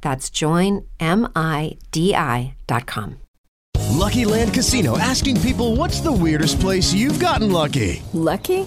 That's joinmidi.com. Lucky Land Casino asking people what's the weirdest place you've gotten lucky? Lucky?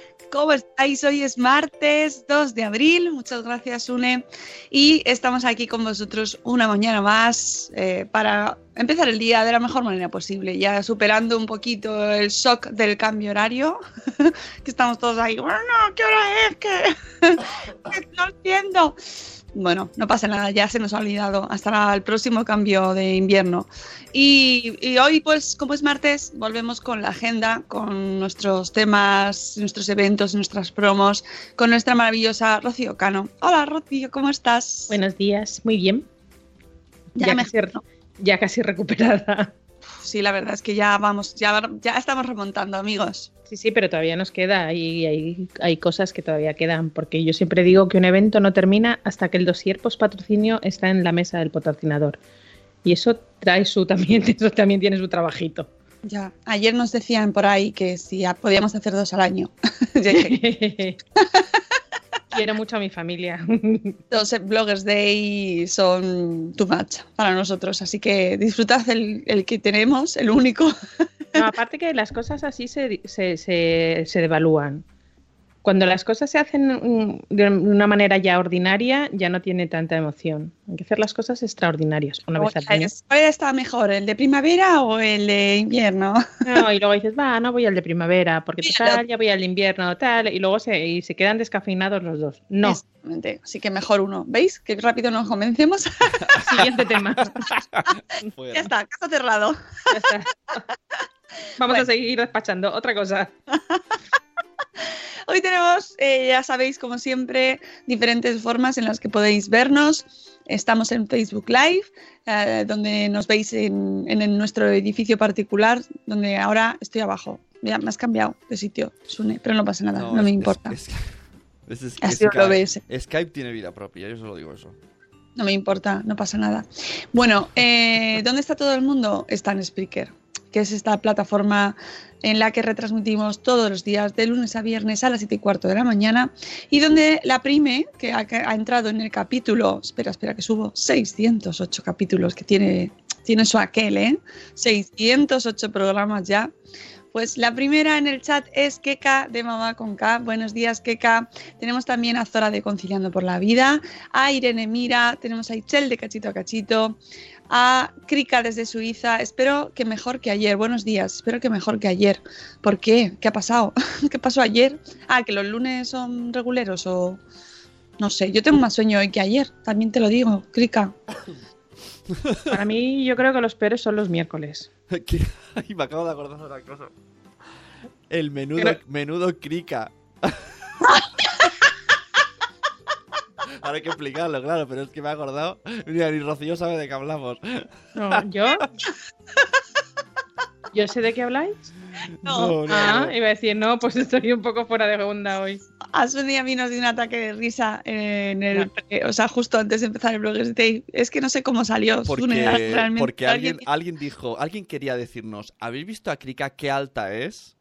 ¿Cómo estáis? Hoy es martes 2 de abril. Muchas gracias, Une. Y estamos aquí con vosotros una mañana más eh, para empezar el día de la mejor manera posible, ya superando un poquito el shock del cambio horario, que estamos todos ahí, bueno, ¿qué hora es? Que, no entiendo. Bueno, no pasa nada, ya se nos ha olvidado. Hasta el próximo cambio de invierno. Y, y, hoy, pues, como es martes, volvemos con la agenda, con nuestros temas, nuestros eventos, nuestras promos, con nuestra maravillosa Rocío Cano. Hola, Rocío, ¿cómo estás? Buenos días, muy bien. Ya, Ya me casi, ya casi recuperada. Sí, la verdad es que ya vamos, ya, ya estamos remontando, amigos. Sí, sí, pero todavía nos queda y hay, hay cosas que todavía quedan, porque yo siempre digo que un evento no termina hasta que el dossier post patrocinio está en la mesa del patrocinador. Y eso trae su también, eso también tiene su trabajito. Ya, ayer nos decían por ahí que si ya podíamos hacer dos al año. Quiero mucho a mi familia. Los Bloggers Day son too much para nosotros, así que disfrutad el, el que tenemos, el único. No, aparte que las cosas así se, se, se, se devalúan. Cuando las cosas se hacen mm, de una manera ya ordinaria, ya no tiene tanta emoción. Hay que hacer las cosas extraordinarias una vez al año. ¿Cuál está mejor, el de primavera o el de invierno? No, y luego dices, va, no voy al de primavera, porque total, ya voy al de invierno, tal, y luego se, y se quedan descafeinados los dos. No. Exactamente. Así que mejor uno. ¿Veis? Qué rápido nos convencemos. Siguiente tema. ya está, caso cerrado. Ya está. Vamos Bueno. a seguir despachando. Otra cosa. Hoy tenemos, eh, ya sabéis, como siempre, diferentes formas en las que podéis vernos. Estamos en Facebook Live, eh, donde nos veis en, en- en nuestro edificio particular, donde ahora estoy abajo. Ya me has cambiado de sitio, Sune, pero no pasa nada, no, me es- importa. es- Skype, OBS. Skype tiene vida propia, yo solo digo eso. No me importa, no pasa nada. Bueno, eh, ¿dónde está todo el mundo? Está en Spreaker, que es esta plataforma en la que retransmitimos todos los días, de lunes a viernes a las 7 y cuarto de la mañana, y donde la Prime, que ha, entrado en el capítulo, espera, espera, que subo 608 capítulos, que tiene, tiene su aquel, ¿eh? 608 programas ya. Pues la primera en el chat es Keka de Mamá con K. Buenos días, Keka. Tenemos también a Zora de Conciliando por la Vida, a Irene Mira, tenemos a Ichel de Cachito a Cachito, a Krika desde Suiza. Espero que mejor que ayer. Buenos días, espero que mejor que ayer. ¿Por qué? ¿Qué ha pasado? ¿Qué pasó ayer? Ah, que los lunes son reguleros o... No sé, yo tengo más sueño hoy que ayer, también te lo digo, Krika. Para mí, yo creo que los peores son los miércoles. ¿Qué? Ay, me acabo de acordar de una cosa. El menudo, Pero- menudo crica. Ahora hay que explicarlo, claro, pero es que me he acordado. Mira, ni Rocío sabe de qué hablamos. No, ¿Yo? ¿Yo sé de qué habláis? No, no, Ah, no. iba a decir, no, pues estoy un poco fuera de onda hoy. A Sonia y a mí nos dio un ataque de risa en el, o sea, justo antes de empezar el Bloggers Day. Es que no sé cómo salió. Sune, Porque, realmente porque alguien, alguien dijo, alguien quería decirnos, ¿habéis visto a Krika qué alta es?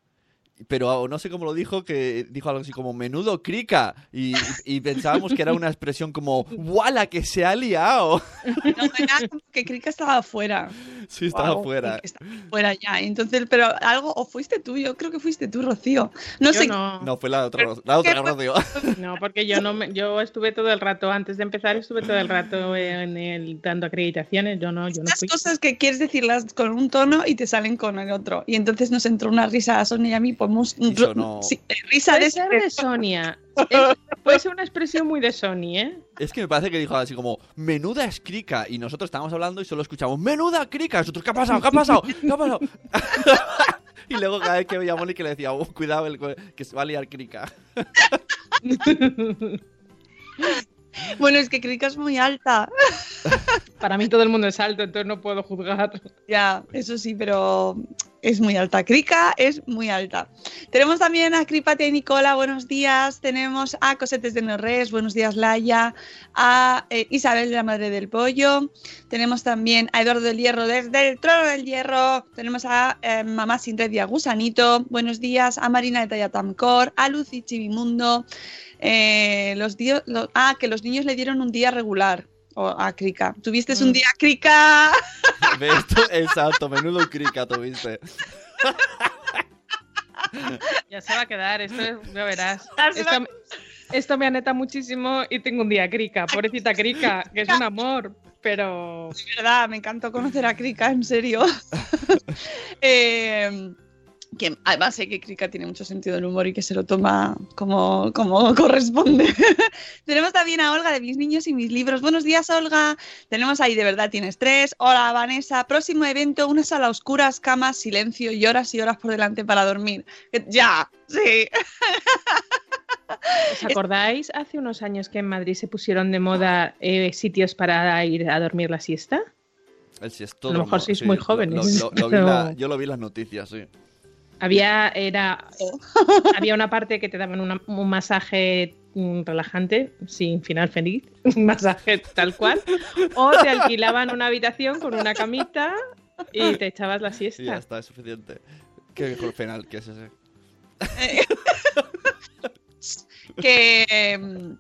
Pero no sé cómo lo dijo, que dijo algo así como menudo Krika. Y, y pensábamos que era una expresión como, ¡wala, que se ha liado! No, era como que Krika estaba afuera. Sí, estaba Wow, fuera. que estaba fuera ya. Entonces, pero algo, o fuiste tú, yo creo que fuiste tú, Rocío. No Yo sé. no. No, fue la otra, la otra. Rocío. No, porque yo no me- yo estuve todo el rato, antes de empezar, estuve todo el rato en el dando acreditaciones. Yo no, yo no Estas fui. cosas que quieres decirlas con un tono y te salen con el otro. Y entonces nos entró una risa a Sonia y a mí, pues sí, eh, risa Puede de ser de Sonia. Es- puede ser una expresión muy de Sony, ¿eh? Es que me parece que dijo así como, menuda es Krika. Y nosotros estábamos hablando y solo escuchamos, menuda Krika. Y Nosotros, ¿qué ha pasado? ¿Qué ha pasado? ¿Qué ha pasado? y luego cada vez que veía a Mónica le decía, "Oh, cuidado, el que se va a liar Krika. Bueno, es que Krika es muy alta. Para mí todo el mundo es alto, entonces no puedo juzgar. Ya, eso sí, pero es muy alta. Krika es muy alta. Tenemos también a Cripate y Nicola, buenos días. Tenemos a Cosetes de Norres, buenos días, Laia. A eh, Isabel, la madre del pollo. Tenemos también a Eduardo del Hierro desde el trono del hierro. Tenemos a eh, Mamá Sin Red y a Gusanito. Buenos días. A Marina de Tallatamcor. A Lucy Chivimundo. Eh, los dio- lo- ah, que los niños le dieron un día regular. O a Krika. ¿Tuviste un Mm. día Krika? Exacto, menudo Krika tuviste. Ya se va a quedar, esto es, ya verás. Esto, esto me aneta muchísimo y tengo un día Krika, pobrecita Krika, que es un amor, pero De verdad, me encantó conocer a Krika, en serio. Eh, que además sé que Krika tiene mucho sentido del humor y que se lo toma como, como corresponde. Tenemos también a Olga de Mis Niños y Mis Libros. Buenos días, Olga. Tenemos ahí De Verdad Tienes Tres. Hola, Vanessa. Próximo evento, una sala a oscuras, camas, silencio y horas y horas por delante para dormir. Ya, sí. ¿os acordáis hace unos años que en Madrid se pusieron de moda eh, sitios para ir a dormir la siesta? El A lo mejor sois muy jóvenes, lo- lo- lo vi pero- la- yo lo vi en las noticias, sí. Había, era, había una parte que te daban una- un masaje mm, relajante, sin final feliz, un masaje tal cual, o te alquilaban una habitación con una camita y te echabas la Sí, ya siesta. está, es suficiente. Qué mejor penal que es ese. que em,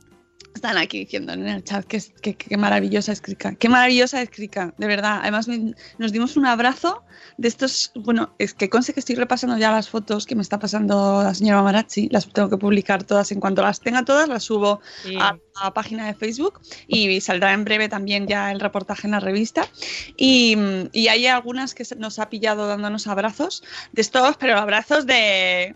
están aquí diciendo en el chat que, que- que- maravillosa es Krika. Qué maravillosa es Krika, de verdad. Además, me- nos dimos un abrazo de estos. Bueno, es que conste que estoy repasando ya las fotos que me está pasando la señora Marachi. Las tengo que publicar todas. En cuanto las tenga todas, las subo Sí. a la página de Facebook y saldrá en breve también ya el reportaje en la revista. Y, y hay algunas que nos ha pillado dándonos abrazos de estos, pero abrazos de,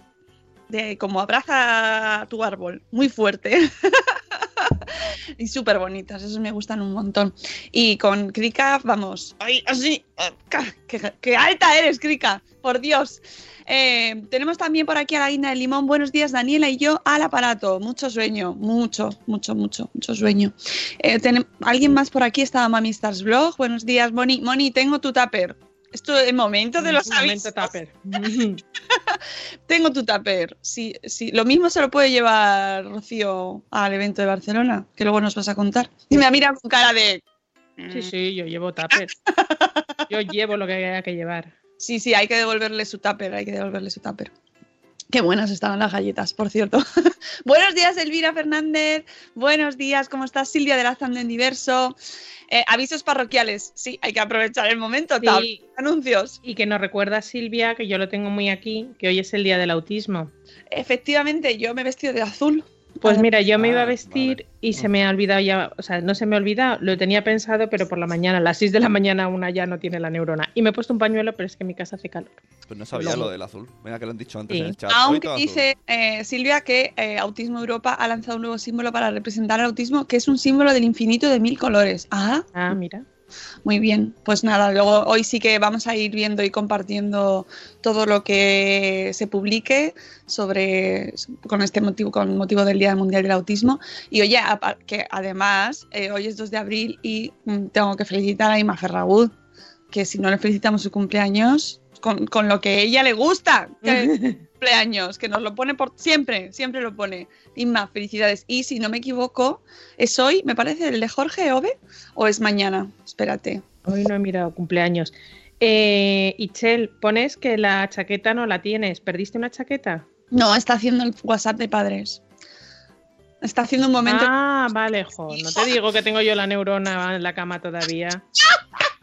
de como abraza tu árbol, muy fuerte. y súper bonitas, esos me gustan un montón. Y con Krika, vamos, ay, así, ca- qué, alta eres, Krika, por Dios. Eh, tenemos también por aquí a la guinda del limón. Buenos días, Daniela y yo al aparato. Mucho sueño, mucho, mucho, mucho, mucho sueño. Eh, ¿Alguien más por aquí? Estaba Mami Stars Blog. Buenos días, Moni. Moni, tengo tu tupper. Esto es el momento de los momento avisos. tupper. Tengo tu tupper. Sí, sí. Lo mismo se lo puede llevar Rocío al evento de Barcelona, que luego nos vas a contar. Y me mira con cara de. Sí, sí, yo llevo tupper. Yo llevo lo que haya que llevar. Sí, sí, hay que devolverle su tupper, hay que devolverle su tupper. Qué buenas estaban las galletas, por cierto. Buenos días, Elvira Fernández. Buenos días, ¿cómo estás? Silvia de la en Diverso. Eh, avisos parroquiales. Sí, hay que aprovechar el momento. Sí. Tab- Anuncios. Y que nos recuerda Silvia, que yo lo tengo muy aquí, que hoy es el día del autismo. Efectivamente, yo me he vestido de azul. Pues mira, yo me iba a Ah, vestir vale. y se me ha olvidado ya, o sea, no se me ha olvidado, lo tenía pensado, pero por la mañana, a las 6 de la mañana una ya no tiene la neurona. Y me he puesto un pañuelo, pero es que en mi casa hace calor. Pues no sabía lo del azul. Venga, que lo han dicho antes Sí. en el chat. Aunque dice eh, Silvia que eh, Autismo Europa ha lanzado un nuevo símbolo para representar el autismo, que es un símbolo del infinito de mil colores. Ah, Ah, mira. Muy bien, pues nada, luego hoy sí que vamos a ir viendo y compartiendo todo lo que se publique sobre con este motivo, con motivo del Día Mundial del Autismo. Y oye, que además eh, hoy es 2 de abril y mm, tengo que felicitar a Ima Ferragut, que si no le felicitamos su cumpleaños, con, con lo que ella le gusta, cumpleaños, que nos lo pone por siempre, siempre lo pone. Inma, felicidades. Y si no me equivoco, es hoy, me parece, el de Jorge Ove, o es mañana. Espérate. Hoy no he mirado cumpleaños. Eh, Ichel, pones que la chaqueta no la tienes. ¿Perdiste una chaqueta? No, está haciendo el WhatsApp de padres. Está haciendo un momento. Ah, vale, jo. No te digo que tengo yo la neurona en la cama todavía.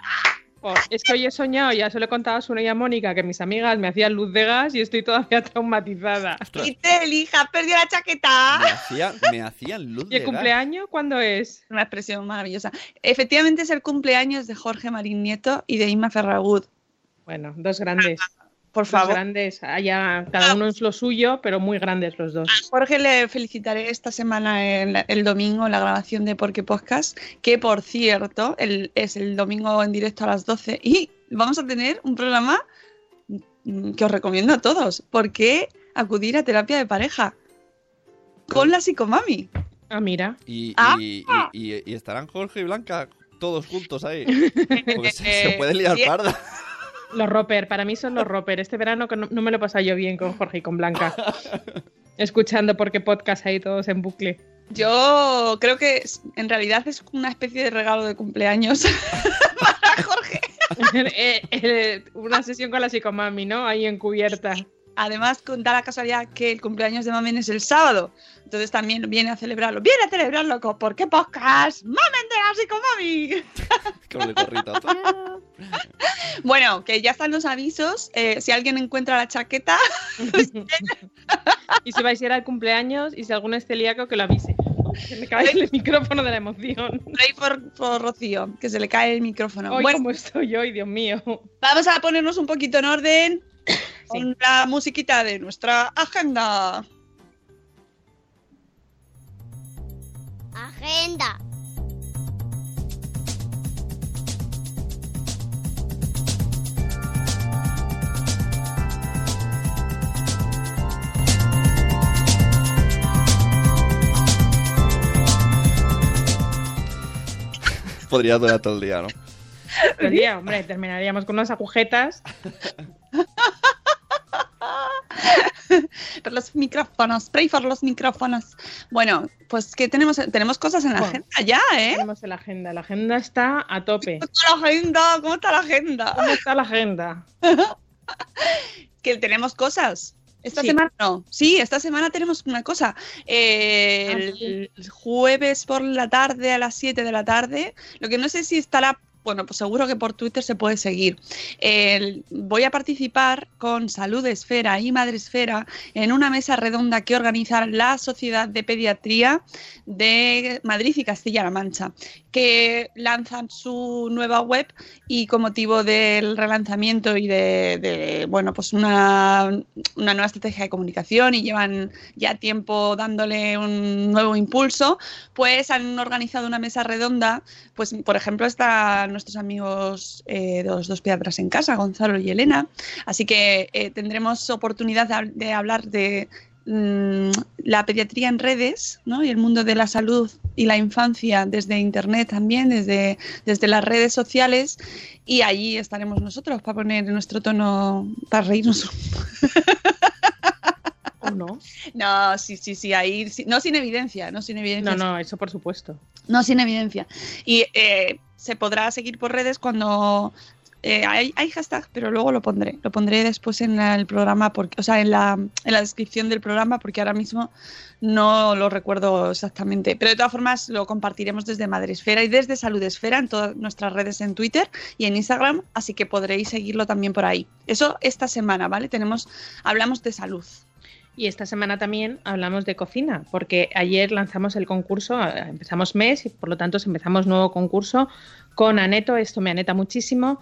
Es que hoy he soñado, ya se lo he contado a Suna y a Mónica, que mis amigas me hacían luz de gas y estoy todavía traumatizada. Itel, hija, perdió la chaqueta. Me hacían, me hacían luz ¿Y de el gas. cumpleaños cuándo es? Una expresión maravillosa. Efectivamente es el cumpleaños de Jorge Marín Nieto y de Inma Ferragut. Bueno, dos grandes. Por favor. grandes. Allá, cada uno es lo suyo, pero muy grandes los dos. Jorge le felicitaré esta semana el, el domingo en la grabación de Porque Podcast, que por cierto el- es el domingo en directo a las 12 y vamos a tener un programa que os recomiendo a todos, porque acudir a terapia de pareja con la psicomami. Ah, mira. Y, Ah. y- y- y- y estarán Jorge y Blanca todos juntos ahí. Porque se, se puede liar parda. Los Roper, para mí son los Roper. Este verano que no, no me lo he pasado yo bien con Jorge y con Blanca. Escuchando porque podcast ahí todos en bucle. Yo creo que en realidad es una especie de regalo de cumpleaños para Jorge. Eh, eh, una sesión con la psicomami, ¿no? Ahí encubierta. Además, con da la casualidad que el cumpleaños de Mamen es el sábado. Entonces también viene a celebrarlo. Viene a celebrarlo con ¿Por qué podcast? ¡Mamen de la psicomami! Bueno, que ya están los avisos. eh, si alguien encuentra la chaqueta, Y si vais a ir al cumpleaños y si alguno es celíaco, que lo avise. Se me cae el micrófono de la emoción. rey por, por Rocío, que se le cae el micrófono. Hoy bueno, como estoy hoy, Dios mío. vamos a ponernos un poquito en orden con la musiquita de nuestra agenda. Agenda. Podría durar todo el día, ¿no? El día, hombre, terminaríamos con unas agujetas. Los micrófonos, pray for los micrófonos. Bueno, pues que tenemos, tenemos cosas en la Bueno. agenda ya, ¿eh? Tenemos la agenda. La agenda está a tope. ¿Cómo está la agenda? ¿Cómo está la agenda? ¿Cómo está la agenda? Que tenemos cosas. Esta Sí. semana no. Sí, esta semana tenemos una cosa. Eh, Ah, el jueves por la tarde a las 7 de la tarde. Lo que no sé si estará. Bueno, pues seguro que por Twitter se puede seguir. Voy a participar con Salud Esfera y Madre Esfera en una mesa redonda que organiza la Sociedad de Pediatría de Madrid y Castilla-La Mancha, que lanzan su nueva web y con motivo del relanzamiento y de, bueno, pues una, una nueva estrategia de comunicación y llevan ya tiempo dándole un nuevo impulso, pues han organizado una mesa redonda, pues por ejemplo están nuestros amigos eh, de los dos pediatras en casa, Gonzalo y Elena, así que eh, tendremos oportunidad de hablar de mm, la pediatría en redes ¿no? y el mundo de la salud y la infancia desde internet también, desde, desde las redes sociales y allí estaremos nosotros para poner nuestro tono, para reírnos. ¿O no? No, sí, sí, sí, ahí, sí, no sin evidencia, no sin evidencia. No, no, eso por supuesto. No sin evidencia. Y eh, se podrá seguir por redes cuando eh, hay, hay hashtag, pero luego lo pondré. Lo pondré después en el programa, porque, o sea, en la, en la descripción del programa, porque ahora mismo no lo recuerdo exactamente. Pero de todas formas lo compartiremos desde Madresfera y desde Salud Esfera en todas nuestras redes en Twitter y en Instagram, así que podréis seguirlo también por ahí. Eso esta semana, ¿vale? Tenemos, hablamos de salud. Y esta semana también hablamos de cocina, porque ayer lanzamos el concurso, empezamos mes y por lo tanto empezamos nuevo concurso con Aneto, esto me aneta muchísimo.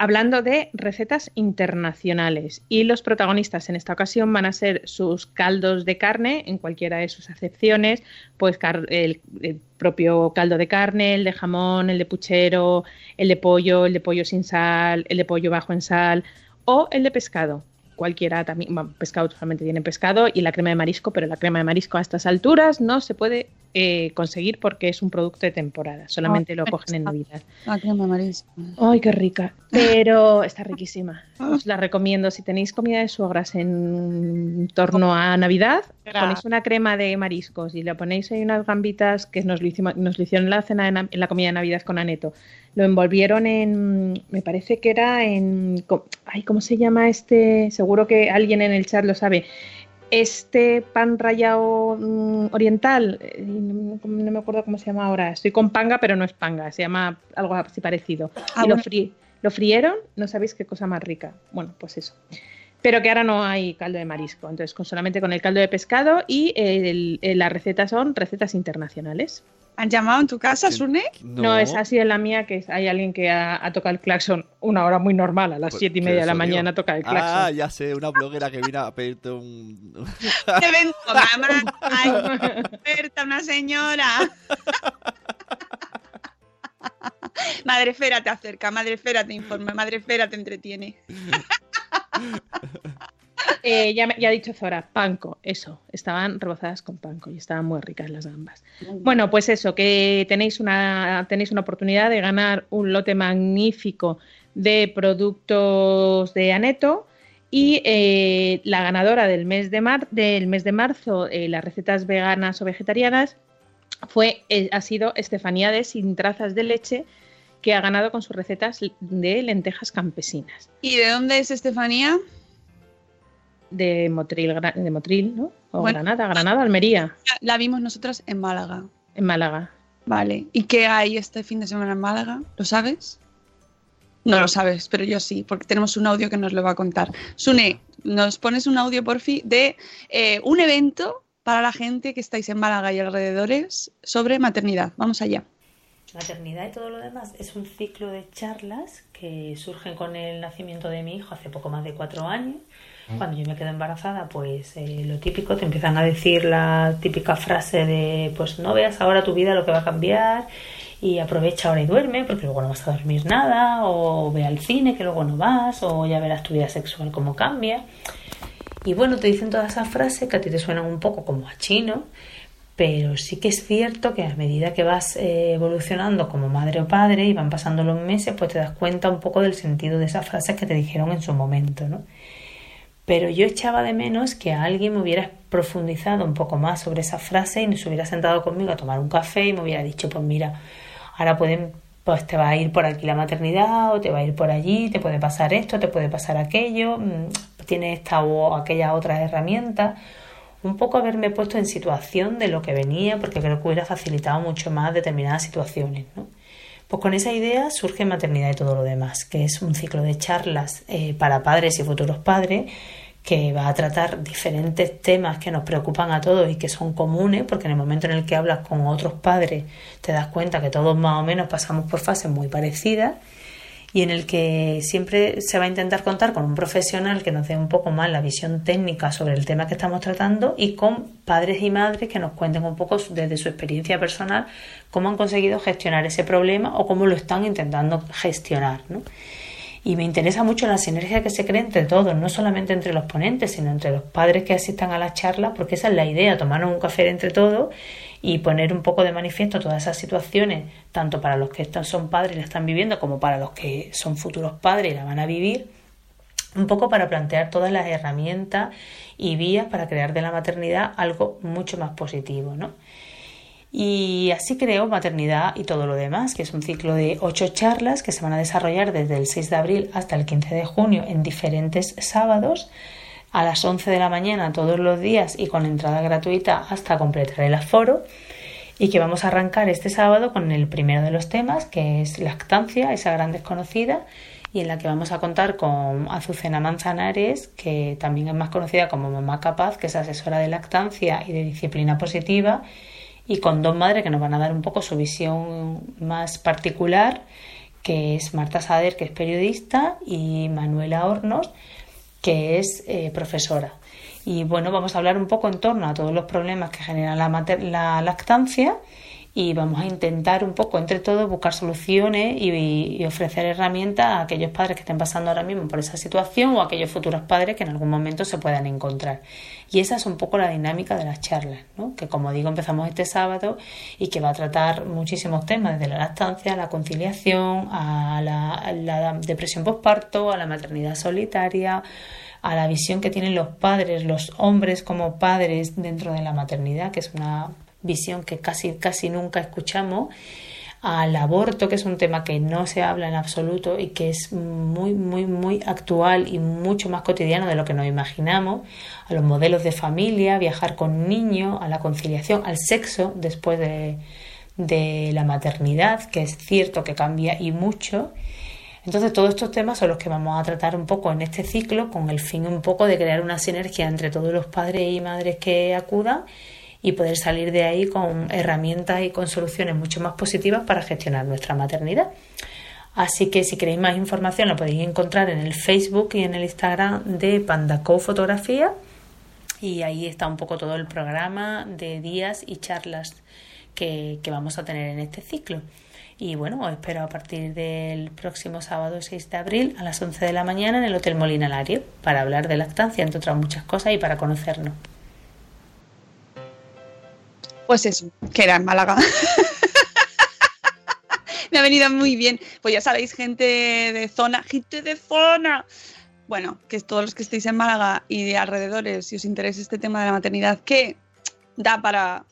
Hablando de recetas internacionales. Y los protagonistas en esta ocasión van a ser sus caldos de carne, en cualquiera de sus acepciones, pues el, el propio caldo de carne, el de jamón, el de puchero, el de pollo, el de pollo sin sal, el de pollo bajo en sal o el de pescado cualquiera también, bueno, pescado solamente tiene pescado y la crema de marisco, pero la crema de marisco a estas alturas no se puede eh, conseguir porque es un producto de temporada, solamente lo cogen en Navidad. La crema de marisco. Ay, qué rica, pero está riquísima. Os la recomiendo si tenéis comida de suegras en torno a Navidad, ponéis una crema de mariscos y le ponéis ahí unas gambitas que nos lo, hicimos, nos lo hicieron en la cena en la comida de Navidad con Aneto lo envolvieron en, me parece que era en, ay, ¿cómo se llama este? Seguro que alguien en el chat lo sabe. Este pan rallado mm, oriental, eh, no, me acuerdo cómo se llama ahora, estoy con panga, pero no es panga, se llama algo así parecido. Ah, y lo, lo frieron, no sabéis qué cosa más rica. Bueno, pues eso pero que ahora no hay caldo de marisco. Entonces, con, solamente con el caldo de pescado y las recetas son recetas internacionales. ¿Han llamado en tu casa, Sune? No. es así en la mía, que hay alguien que ha, tocado el claxon una hora muy normal, a las pues, siete y media de la mañana toca el claxon. Ah, ya sé, una bloguera que vino a pedirte un... ven mamá! ¡Ay, una señora! Madre Fera te acerca, Madre Fera te informa, Madre Fera te entretiene. Eh, ya, ha dicho Zora, panco, eso, estaban rebozadas con panco y estaban muy ricas las gambas. Bueno, pues eso, que tenéis una, tenéis una oportunidad de ganar un lote magnífico de productos de Aneto y eh, la ganadora del mes de, mar, del mes de marzo, eh, las recetas veganas o vegetarianas, fue, ha sido Estefanía de Sin Trazas de Leche, que ha ganado con sus recetas de lentejas campesinas. ¿Y de dónde es Estefanía? De Motril, de Motril ¿no? O Granada, Granada, Almería. La vimos nosotras en Málaga. En Málaga. Vale. ¿Y qué hay este fin de semana en Málaga? ¿Lo sabes? No lo sabes, pero yo sí, porque tenemos un audio que nos lo va a contar. Sune, nos pones un audio por fin de eh, un evento para la gente que estáis en Málaga y alrededores sobre maternidad. Vamos allá. Maternidad y todo lo demás es un ciclo de charlas que surgen con el nacimiento de mi hijo hace poco más de cuatro años cuando yo me quedo embarazada, pues eh, lo típico, te empiezan a decir la típica frase de, pues no veas ahora tu vida lo que va a cambiar y aprovecha ahora y duerme porque luego no vas a dormir nada, o ve al cine que luego no vas, o ya verás tu vida sexual cómo cambia. Y bueno, te dicen todas esas frases que a ti te suenan un poco como a chino, pero sí que es cierto que a medida que vas eh, evolucionando como madre o padre y van pasando los meses, pues te das cuenta un poco del sentido de esas frases que te dijeron en su momento, ¿no? pero yo echaba de menos que alguien me hubiera profundizado un poco más sobre esa frase y nos hubiera sentado conmigo a tomar un café y me hubiera dicho, pues mira, ahora pueden, pues te va a ir por aquí la maternidad o te va a ir por allí, te puede pasar esto, te puede pasar aquello, mm, tiene esta o aquella otra herramienta. Un poco haberme puesto en situación de lo que venía, porque creo que hubiera facilitado mucho más determinadas situaciones, ¿no? Pues con esa idea surge Maternidad y todo lo demás, que es un ciclo de charlas eh, para padres y futuros padres que va a tratar diferentes temas que nos preocupan a todos y que son comunes, porque en el momento en el que hablas con otros padres te das cuenta que todos más o menos pasamos por fases muy parecidas y en el que siempre se va a intentar contar con un profesional que nos dé un poco más la visión técnica sobre el tema que estamos tratando y con padres y madres que nos cuenten un poco desde su experiencia personal cómo han conseguido gestionar ese problema o cómo lo están intentando gestionar. ¿no? Y me interesa mucho la sinergia que se crea entre todos, no solamente entre los ponentes, sino entre los padres que asistan a la charla, porque esa es la idea, tomarnos un café entre todos y poner un poco de manifiesto todas esas situaciones, tanto para los que son padres y la están viviendo como para los que son futuros padres y la van a vivir, un poco para plantear todas las herramientas y vías para crear de la maternidad algo mucho más positivo, ¿no? Y así creo Maternidad y todo lo demás, que es un ciclo de ocho charlas que se van a desarrollar desde el 6 de abril hasta el 15 de junio en diferentes sábados a las 11 de la mañana todos los días y con entrada gratuita hasta completar el aforo. Y que vamos a arrancar este sábado con el primero de los temas que es lactancia, esa gran desconocida y en la que vamos a contar con Azucena Manzanares, que también es más conocida como Mamá Capaz, que es asesora de lactancia y de disciplina positiva, y con dos madres que nos van a dar un poco su visión más particular que es Marta Sader, que es periodista, y Manuela Hornos, que es eh, profesora. Y bueno, vamos a hablar un poco en torno a todos los problemas que genera la, la lactancia y vamos a intentar un poco entre todos buscar soluciones y, ofrecer herramientas a aquellos padres que estén pasando ahora mismo por esa situación o a aquellos futuros padres que en algún momento se puedan encontrar. Y esa es un poco la dinámica de las charlas, ¿no? que como digo empezamos este sábado y que va a tratar muchísimos temas, desde la lactancia, a la conciliación, a la, a la depresión postparto, a la maternidad solitaria, a la visión que tienen los padres, los hombres como padres dentro de la maternidad, que es una visión que casi, casi nunca escuchamos, al aborto, que es un tema que no se habla en absoluto y que es muy, muy, muy actual y mucho más cotidiano de lo que nos imaginamos, a los modelos de familia, viajar con niños, a la conciliación, al sexo después de, de la maternidad, que es cierto que cambia y mucho. Entonces todos estos temas son los que vamos a tratar un poco en este ciclo con el fin un poco de crear una sinergia entre todos los padres y madres que acudan y poder salir de ahí con herramientas y con soluciones mucho más positivas para gestionar nuestra maternidad. Así que si queréis más información lo podéis encontrar en el Facebook y en el Instagram de Pandaco Fotografía y ahí está un poco todo el programa de días y charlas que, que vamos a tener en este ciclo. Y bueno, os espero a partir del próximo sábado 6 de abril a las 11 de la mañana en el Hotel Molina Lario para hablar de lactancia, entre otras muchas cosas, y para conocernos. Pues eso, que era en Málaga. Me ha venido muy bien. Pues ya sabéis, gente de zona, gente de zona. Bueno, que todos los que estéis en Málaga y de alrededores, si os interesa este tema de la maternidad, que da para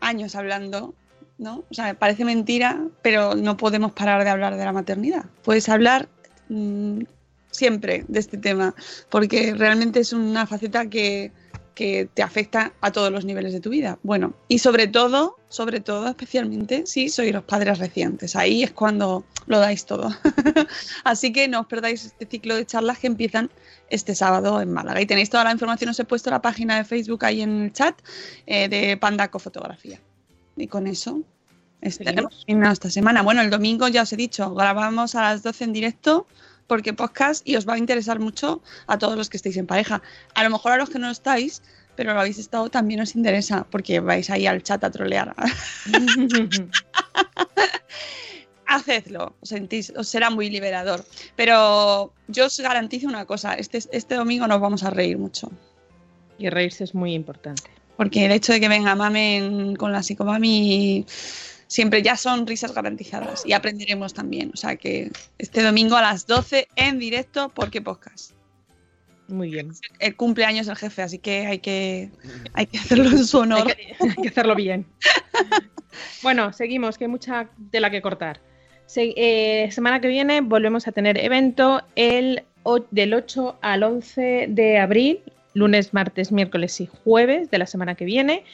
años hablando, ¿no? O sea, parece mentira, pero no podemos parar de hablar de la maternidad. Puedes hablar mmm, siempre de este tema, porque realmente es una faceta que, que te afecta a todos los niveles de tu vida. Bueno, y sobre todo, sobre todo, especialmente si sois los padres recientes. Ahí es cuando lo dais todo. Así que no os perdáis este ciclo de charlas que empiezan este sábado en Málaga. Y tenéis toda la información, os he puesto la página de Facebook ahí en el chat eh, de Pandaco Fotografía. Y con eso estaremos esta semana. Bueno, el domingo ya os he dicho, grabamos a las 12 en directo porque podcast y os va a interesar mucho a todos los que estéis en pareja. A lo mejor a los que no estáis, pero lo habéis estado también os interesa porque vais ahí al chat a trolear. Hacedlo, os, sentís, os será muy liberador. Pero yo os garantizo una cosa, este, este domingo nos vamos a reír mucho. Y reírse es muy importante. Porque el hecho de que venga Mamen con la psicomami siempre ya son risas garantizadas y aprenderemos también. O sea que este domingo a las 12 en directo, porque podcast. Muy bien. El cumpleaños del jefe, así que hay que, hay que hacerlo en su honor. Hay que, hay que hacerlo bien. bueno, seguimos, que hay mucha tela que cortar. Se, eh, semana que viene volvemos a tener evento el, del 8 al 11 de abril, lunes, martes, miércoles y jueves de la semana que viene.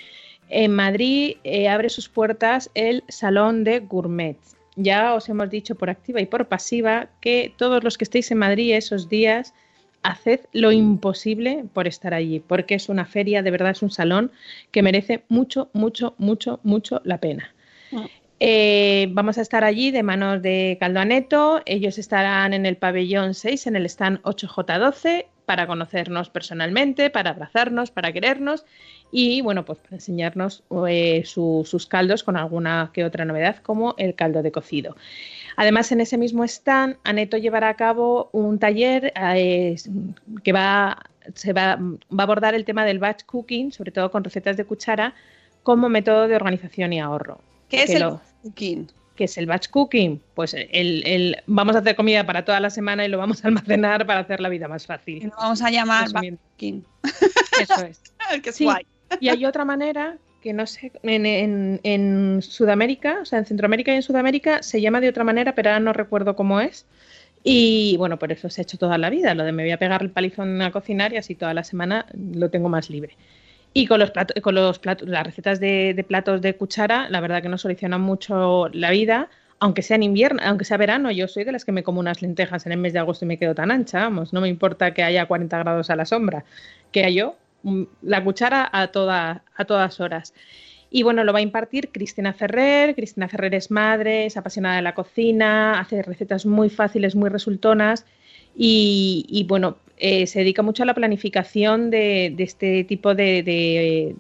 En Madrid eh, abre sus puertas el Salón de Gourmet. Ya os hemos dicho por activa y por pasiva que todos los que estéis en Madrid esos días, haced lo imposible por estar allí, porque es una feria, de verdad es un salón que merece mucho, mucho, mucho, mucho la pena. Eh, vamos a estar allí de manos de Caldoaneto. Ellos estarán en el pabellón 6, en el stand 8J12, para conocernos personalmente, para abrazarnos, para querernos y, bueno, pues para enseñarnos eh, su, sus caldos con alguna que otra novedad, como el caldo de cocido. Además, en ese mismo stand, Aneto llevará a cabo un taller eh, que se va a abordar el tema del batch cooking, sobre todo con recetas de cuchara, como método de organización y ahorro. ¿Qué es el lo, cooking? ¿Qué es el batch cooking? Pues el, el, vamos a hacer comida para toda la semana y lo vamos a almacenar para hacer la vida más fácil. Y lo vamos a llamar batch cooking. Eso es. que es sí. guay. Y hay otra manera que no sé, en, en, en, Sudamérica, o sea, en Centroamérica y en Sudamérica se llama de otra manera, pero ahora no recuerdo cómo es. Y bueno, por eso se ha hecho toda la vida, lo de me voy a pegar el palizón a cocinar y así toda la semana lo tengo más libre. Y con los platos, con los platos, las recetas de, de, platos de cuchara, la verdad que nos solucionan mucho la vida, aunque sea en invierno, aunque sea verano, yo soy de las que me como unas lentejas en el mes de agosto y me quedo tan ancha, vamos, no me importa que haya 40 grados a la sombra, que yo la cuchara a, toda, a todas horas. Y bueno, lo va a impartir Cristina Ferrer. Cristina Ferrer es madre, es apasionada de la cocina, hace recetas muy fáciles, muy resultonas. Y, y bueno, eh, se dedica mucho a la planificación de, este tipo de,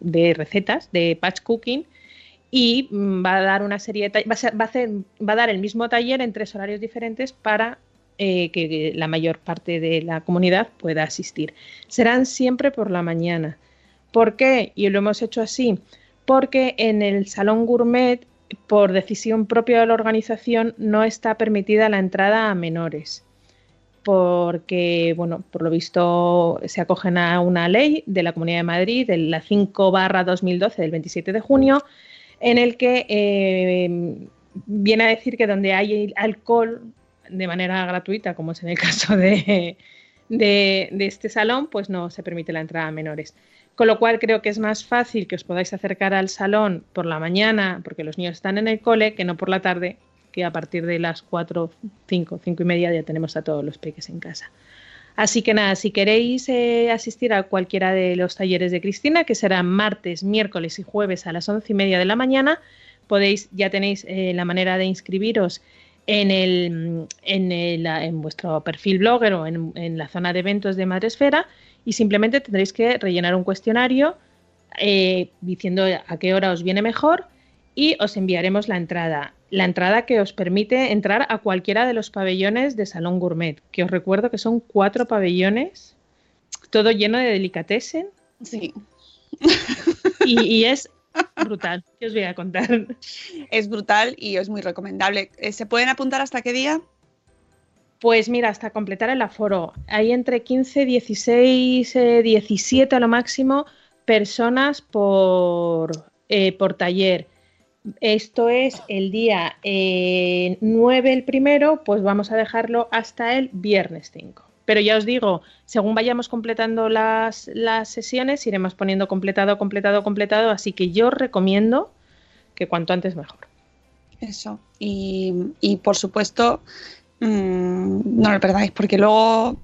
de, recetas, de patch cooking. Y mm, va a dar una serie de va a, va, a hacer, va a dar el mismo taller en tres horarios diferentes para eh, que la mayor parte de la comunidad pueda asistir. Serán siempre por la mañana. ¿Por qué? Y lo hemos hecho así porque en el Salón Gourmet, por decisión propia de la organización, no está permitida la entrada a menores. Porque, bueno, por lo visto se acogen a una ley de la Comunidad de Madrid, de la 5 barra 2012 del 27 de junio, en el que eh, viene a decir que donde hay alcohol de manera gratuita, como es en el caso de, de, de este salón, pues no se permite la entrada a menores. Con lo cual creo que es más fácil que os podáis acercar al salón por la mañana, porque los niños están en el cole, que no por la tarde, que a partir de las 4, 5, 5 y media ya tenemos a todos los peques en casa. Así que nada, si queréis eh, asistir a cualquiera de los talleres de Cristina, que serán martes, miércoles y jueves a las once y media de la mañana, podéis, ya tenéis eh, la manera de inscribiros en, el, en, el, en vuestro perfil blogger o en, en la zona de eventos de Madresfera y simplemente tendréis que rellenar un cuestionario eh, diciendo a qué hora os viene mejor y os enviaremos la entrada. La entrada que os permite entrar a cualquiera de los pabellones de Salón Gourmet, que os recuerdo que son cuatro pabellones, todo lleno de delicatessen. Sí. Y, y es brutal, ¿qué os voy a contar? Es brutal y es muy recomendable. Eh, ¿Se pueden apuntar hasta qué día? Pues mira, hasta completar el aforo. Hay entre 15, 16, eh, 17 a lo máximo personas por, eh, por taller. Esto es el día eh, 9 el primero, pues vamos a dejarlo hasta el viernes 5. Pero ya os digo, según vayamos completando las, las sesiones, iremos poniendo completado, completado, completado. Así que yo recomiendo que cuanto antes mejor. Eso. Y, y por supuesto, mmm, no lo perdáis, porque luego,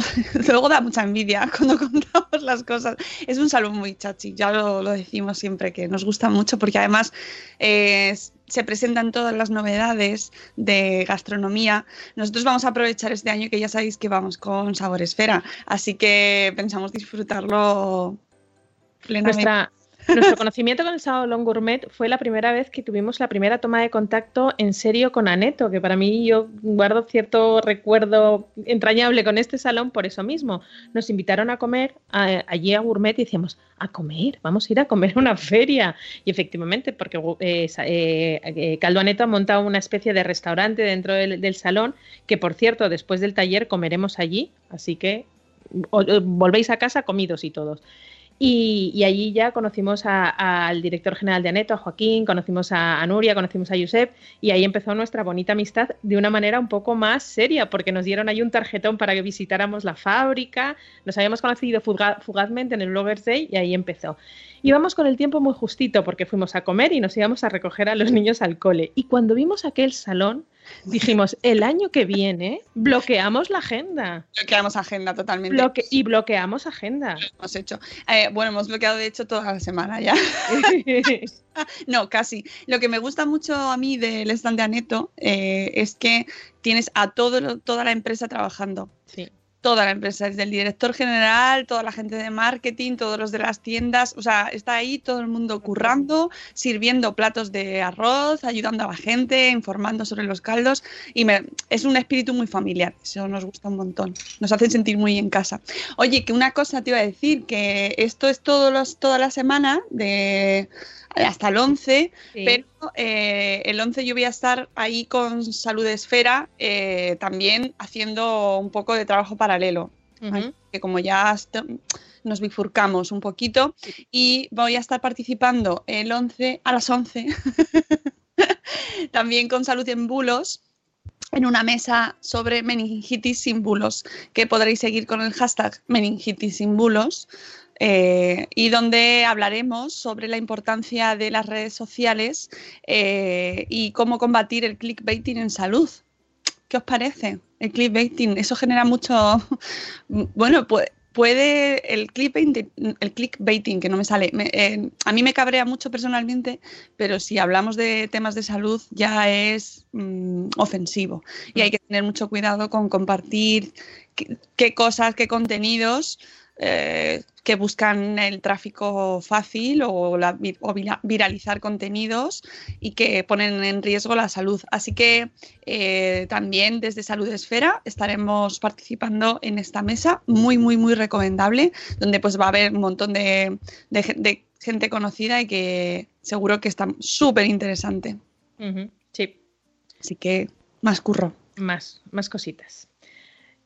luego da mucha envidia cuando contamos las cosas. Es un salón muy chachi, ya lo, lo decimos siempre, que nos gusta mucho, porque además eh, se presentan todas las novedades de gastronomía. Nosotros vamos a aprovechar este año que ya sabéis que vamos con Sabor Esfera, así que pensamos disfrutarlo plenamente. Nuestra, nuestro conocimiento con el Salón Gourmet fue la primera vez que tuvimos la primera toma de contacto en serio con Aneto, que para mí yo guardo cierto recuerdo entrañable con este salón por eso mismo. Nos invitaron a comer allí a Gourmet y decíamos, a comer, vamos a ir a comer a una feria. Y efectivamente, porque eh, eh, Caldo Aneto ha montado una especie de restaurante dentro del, del salón, que por cierto, después del taller comeremos allí, así que volvéis a casa comidos y todos. Y, allí ya conocimos al director general de Aneto, a Joaquín, conocimos a, Nuria, conocimos a Josep, y ahí empezó nuestra bonita amistad de una manera un poco más seria, porque nos dieron ahí un tarjetón para que visitáramos la fábrica, nos habíamos conocido fugaz, fugazmente en el Bloggers Day y ahí empezó. Íbamos con el tiempo muy justito porque fuimos a comer y nos íbamos a recoger a los niños al cole. Y cuando vimos aquel salón, dijimos, el año que viene bloqueamos la agenda. Bloqueamos agenda totalmente. Bloque y bloqueamos agenda. Hemos hecho. Eh, bueno, hemos bloqueado de hecho toda la semana ya. no, casi. Lo que me gusta mucho a mí del stand de Aneto eh, es que tienes a todo, toda la empresa trabajando. Sí toda la empresa, desde el director general, toda la gente de marketing, todos los de las tiendas, o sea, está ahí todo el mundo currando, sirviendo platos de arroz, ayudando a la gente, informando sobre los caldos y me, es un espíritu muy familiar, eso nos gusta un montón, nos hace sentir muy en casa. Oye, que una cosa te iba a decir, que esto es todos los, toda la semana de hasta el 11, sí. pero eh, el 11 yo voy a estar ahí con Salud Esfera eh, también haciendo un poco de trabajo paralelo. Uh -huh. Que como ya nos bifurcamos un poquito y voy a estar participando el 11 a las 11 también con Salud en Bulos en una mesa sobre meningitis sin bulos que podréis seguir con el hashtag meningitis sin bulos eh, y donde hablaremos sobre la importancia de las redes sociales eh, y cómo combatir el clickbaiting en salud. ¿Qué os parece? El clickbaiting, eso genera mucho, bueno, pues puede el clickbaiting, el clickbaiting que no me sale, me- eh, a mí me cabrea mucho personalmente, pero si hablamos de temas de salud ya es mm, ofensivo y hay que tener mucho cuidado con compartir qué, qué cosas, qué contenidos eh, que buscan el tráfico fácil o, la o viralizar contenidos y que ponen en riesgo la salud. Así que eh, también desde Salud Esfera estaremos participando en esta mesa muy, muy, muy recomendable, donde pues va a haber un montón de, de gen- de gente conocida y que seguro que está súper interesante. Sí, Así que más curro. más, más cositas.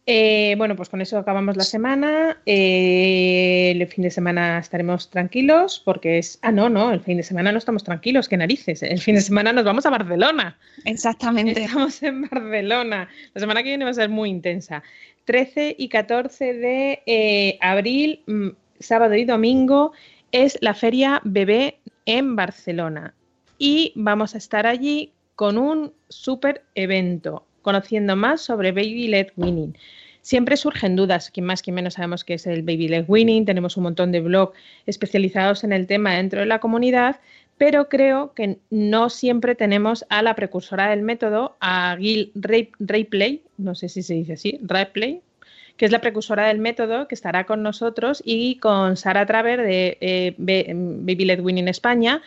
Eh, bueno, pues con eso acabamos la semana. Eh, el fin de semana estaremos tranquilos porque es... Ah, no, no, el fin de semana no estamos tranquilos, qué narices. El fin de semana nos vamos a Barcelona. Exactamente. Estamos en Barcelona. La semana que viene va a ser muy intensa. 13 y 14 de eh, abril, mm, sábado y domingo, es la feria bebé en Barcelona. Y vamos a estar allí con un súper evento, conociendo más sobre Baby Led Winning. Siempre surgen dudas, quien más, quien menos sabemos qué es el Baby Led Winning, tenemos un montón de blogs especializados en el tema dentro de la comunidad, pero creo que no siempre tenemos a la precursora del método, a Gil Rayplay, no sé si se dice así, Rayplay, que es la precursora del método, que estará con nosotros, y con Sara Traver de eh, Baby Led Winning España,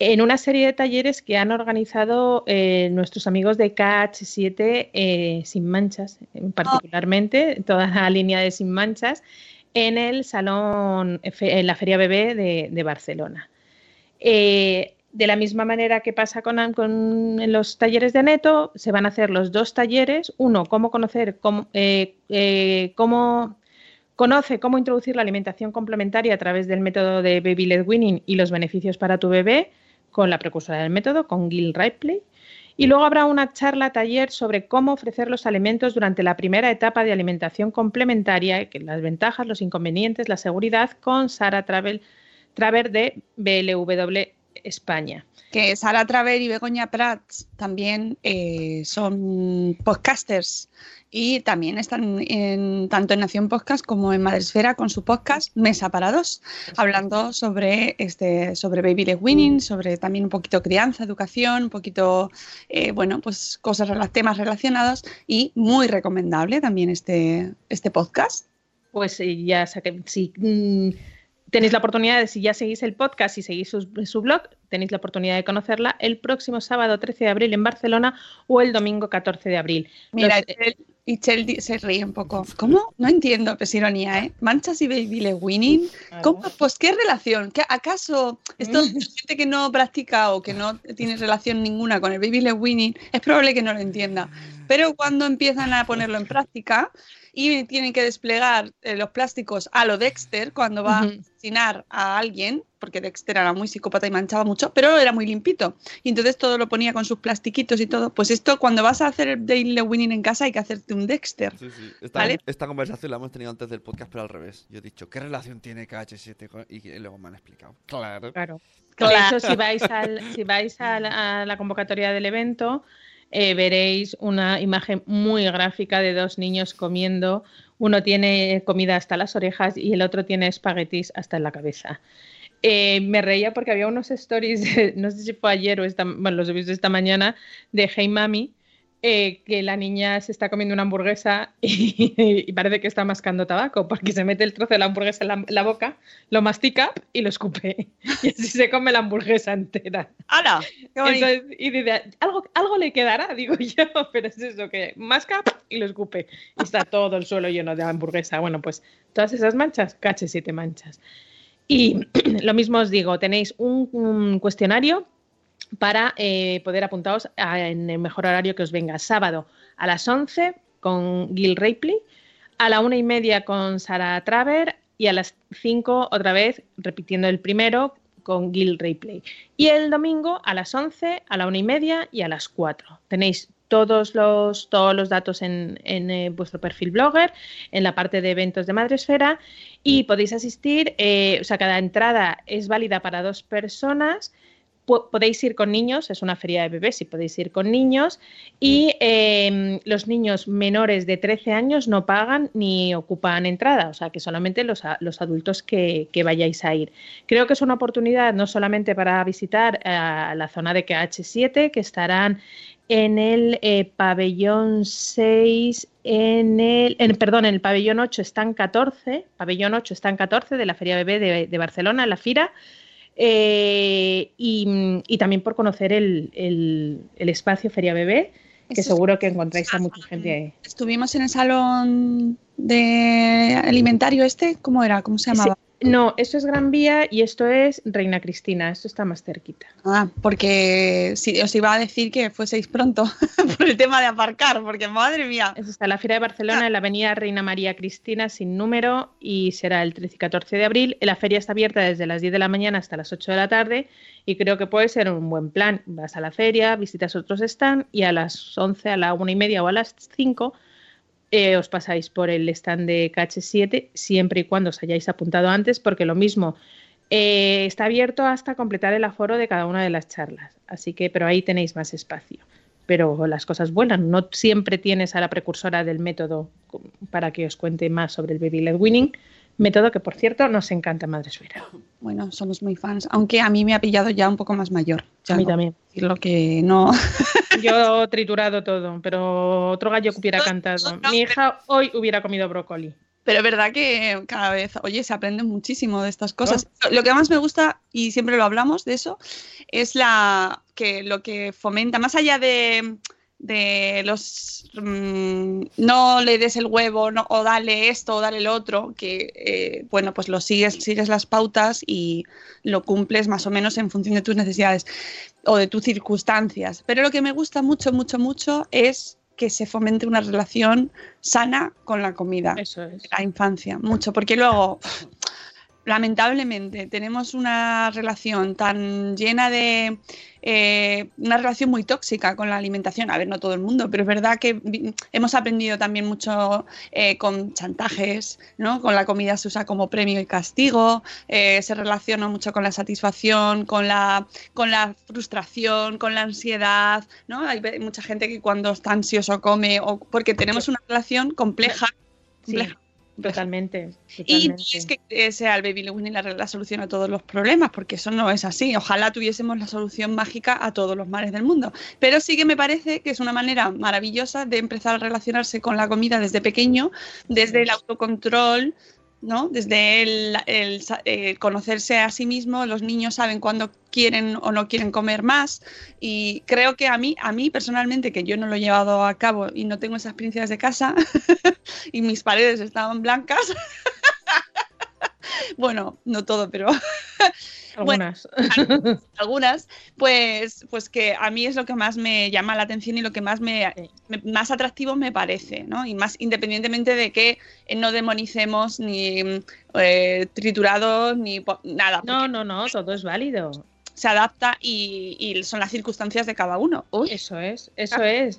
en una serie de talleres que han organizado eh, nuestros amigos de KH7 eh, Sin Manchas, eh, particularmente, toda la línea de Sin Manchas, en el Salón, en la Feria Bebé de, Barcelona. De la misma manera que pasa con, con los talleres de Neto, se van a hacer los dos talleres. Uno, cómo conocer, cómo, cómo conoce cómo introducir la alimentación complementaria a través del método de Baby Led Winning y los beneficios para tu bebé con la precursora del método, con Gil Ripley. Y luego habrá una charla taller sobre cómo ofrecer los alimentos durante la primera etapa de alimentación complementaria, las ventajas, los inconvenientes, la seguridad, con Sara Travel, Traver de BLW España. Que Sara Traver y Begoña Prats también eh, son podcasters y también están en, tanto en Nación Podcast como en Madresfera con su podcast Mesa para Dos, hablando sobre, este, sobre Baby Led Winning, sobre también un poquito crianza, educación, un poquito, eh, bueno, pues cosas, temas relacionados y muy recomendable también este, este podcast. Pues eh, ya saqué, si mm, tenéis la oportunidad de, si ya seguís el podcast y seguís su, su blog, tenéis la oportunidad de conocerla el próximo sábado 13 de abril en Barcelona o el domingo 14 de abril. Mira, Los- Itzel di- se ríe un poco. ¿Cómo? No entiendo, pues ironía, ¿eh? Manchas y Baby Le Winning. ¿Cómo? Pues qué relación. ¿Qué, ¿Acaso esto gente que no practica o que no tiene relación ninguna con el Baby Le Winning es probable que no lo entienda? Pero cuando empiezan a ponerlo en práctica y tienen que desplegar eh, los plásticos a lo Dexter cuando va a Ujú. asesinar a alguien, porque Dexter era muy psicópata y manchaba mucho, pero era muy limpito. Y entonces todo lo ponía con sus plastiquitos y todo. Pues esto, cuando vas a hacer el Daily Winning en casa, hay que hacerte un Dexter. Sí, sí. Esta, ¿Vale? esta conversación la hemos tenido antes del podcast, pero al revés. Yo he dicho, ¿qué relación tiene KH7 con...? Y luego me han explicado. Claro. Claro. Claro. De hecho, si vais, al- si vais a, la, a la convocatoria del evento, eh, veréis una imagen muy gráfica de dos niños comiendo. Uno tiene comida hasta las orejas y el otro tiene espaguetis hasta la cabeza. Eh, me reía porque había unos stories, no sé si fue ayer o esta, los he visto esta mañana, de Hey Mami, eh, que la niña se está comiendo una hamburguesa y, y parece que está mascando tabaco porque se mete el trozo de la hamburguesa en la, la boca, lo mastica y lo escupe. Y así se come la hamburguesa entera. ¡Hala! Y dice, algo, algo le quedará, digo yo, pero es eso que masca y lo escupe. Y está todo el suelo lleno de hamburguesa. Bueno, pues todas esas manchas, cache siete manchas. Y lo mismo os digo, tenéis un, un cuestionario para eh, poder apuntaros a- en el mejor horario que os venga. Sábado a las 11 con Gil Ripley, a la una y media con Sara Traver y a las 5 otra vez, repitiendo el primero, con Gil Ripley. Y el domingo a las 11, a la una y media y a las 4. Tenéis todos los, todos los datos en, en, eh, vuestro perfil blogger, en la parte de eventos de Madresfera y podéis asistir, eh, o sea, cada entrada es válida para dos personas podéis ir con niños, es una feria de bebés y podéis ir con niños. Y eh, los niños menores de 13 años no pagan ni ocupan entrada, o sea que solamente los, los adultos que, que vayáis a ir. Creo que es una oportunidad no solamente para visitar eh, la zona de KH7, que estarán en el eh, pabellón 6, en el, en- perdón, en el pabellón 8 están 14, pabellón 8 están 14 de la Feria Bebé de, de Barcelona, la FIRA, eh, y, y también por conocer el, el- el espacio Feria Bebé, que Eso es- seguro que encontráis a mucha gente ahí. Estuvimos en el salón de alimentario este, ¿cómo era? ¿Cómo se llamaba? No, esto es Gran Vía y esto es Reina Cristina, esto está más cerquita. Ah, porque si os iba a decir que fueseis pronto por el tema de aparcar, porque madre mía. Eso está la Feria de Barcelona en la avenida Reina María Cristina sin número y será el 13 y 14 de abril. La feria está abierta desde las 10 de la mañana hasta las 8 de la tarde y creo que puede ser un buen plan. Vas a la feria, visitas otros stand y a las 11, a la 1 y media o a las 5 eh, os pasáis por el stand de KH7 siempre y cuando os hayáis apuntado antes porque lo mismo eh, está abierto hasta completar el aforo de cada una de las charlas. Así que, pero ahí tenéis más espacio. Pero las cosas vuelan. No siempre tienes a la precursora del método para que os cuente más sobre el baby winning. Método que, por cierto, nos encanta Madresfera. Bueno, somos muy fans, aunque a mí me ha pillado ya un poco más mayor. Ya A mí no también. Lo que no. Yo he triturado todo, pero otro gallo que hubiera cantado. Mi hija hoy hubiera comido brócoli. Pero es verdad que cada vez, oye, se aprende muchísimo de estas cosas. Lo que más me gusta, y siempre lo hablamos de eso, es la que lo que fomenta, más allá de, de los mm, no le des el huevo, no, o dale esto, o dale el otro, que eh, bueno, pues lo sigues, sigues las pautas y lo cumples más o menos en función de tus necesidades o de tus circunstancias. Pero lo que me gusta mucho, mucho, mucho es que se fomente una relación sana con la comida. Eso es. La infancia, mucho, porque luego, lamentablemente, tenemos una relación tan llena de. eh, una relación muy tóxica con la alimentación. A ver, no todo el mundo, pero es verdad que hemos aprendido también mucho eh, con chantajes, ¿no? Con la comida se usa como premio y castigo, eh, se relaciona mucho con la satisfacción, con la, con la frustración, con la ansiedad, ¿no? Hay mucha gente que cuando está ansioso come, o porque tenemos una relación compleja. Sí, compleja. totalmente. Y no totalmente. es que sea el baby led weaning la, la solución a todos los problemas, porque eso no es así. Ojalá tuviésemos la solución mágica a todos los males del mundo. Pero sí que me parece que es una manera maravillosa de empezar a relacionarse con la comida desde pequeño, desde el autocontrol, ¿no? Desde el, eh, conocerse a sí mismo. Los niños saben cuándo quieren o no quieren comer más. Y creo que a mí, a mí personalmente, que yo no lo he llevado a cabo y no tengo esas experiencias de casa, y mis paredes estaban blancas. bueno, no todo, pero Algunas. algunas, pues, pues que a mí es lo que más me llama la atención y lo que más me, me- más atractivo me parece, ¿no? Y más independientemente de que eh, no demonicemos ni eh, triturados ni nada. No, no, no, todo es válido. Se adapta y, y son las circunstancias de cada uno. Uy. Eso es, eso es.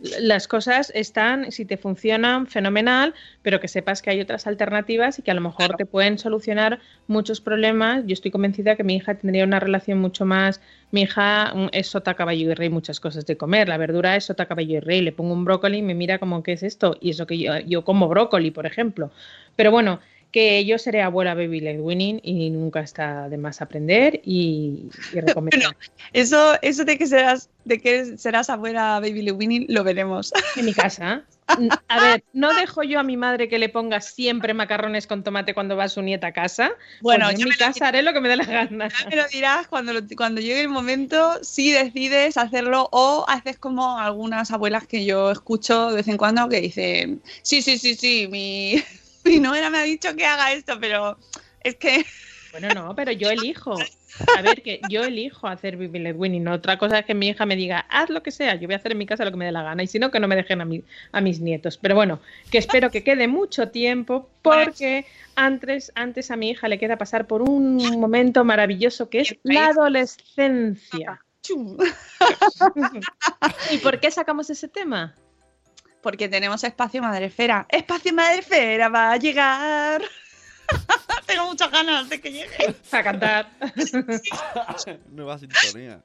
Las cosas están, si te funcionan, fenomenal, pero que sepas que hay otras alternativas y que a lo mejor te pueden solucionar muchos problemas. Yo estoy convencida que mi hija tendría una relación mucho más. Mi hija mm, es sota, caballo y rey, muchas cosas de comer. La verdura es sota, caballo y rey. Le pongo un brócoli y me mira como, ¿qué es esto? Y eso que yo, yo como brócoli, por ejemplo. Pero bueno, que yo seré abuela baby led winning y nunca está de más aprender y, y recomendar. Eso, eso de que serás, de que serás abuela Baby Led Winning, lo veremos. En mi casa. A ver, no dejo yo a mi madre que le ponga siempre macarrones con tomate cuando va su nieta a casa. Bueno, Pues ya en mi casa haré lo que me dé la gana. Ya me lo dirás cuando, lo- cuando llegue el momento, si decides hacerlo o haces como algunas abuelas que yo escucho de vez en cuando que dicen, sí, sí, sí, sí, mi, mi nuera me ha dicho que haga esto, pero es que... Bueno, no, pero yo elijo. A ver, que yo elijo hacer led winning. Otra cosa es que mi hija me diga, haz lo que sea, yo voy a hacer en mi casa lo que me dé la gana. Y si no, que no me dejen a, mi- a mis nietos. Pero bueno, que espero que quede mucho tiempo porque antes, antes a mi hija le queda pasar por un momento maravilloso que es la adolescencia. ¿Y por qué sacamos ese tema? Porque tenemos espacio madrefera. Espacio madrefera va a llegar. Tengo muchas ganas de que llegue. A cantar. Nueva sintonía.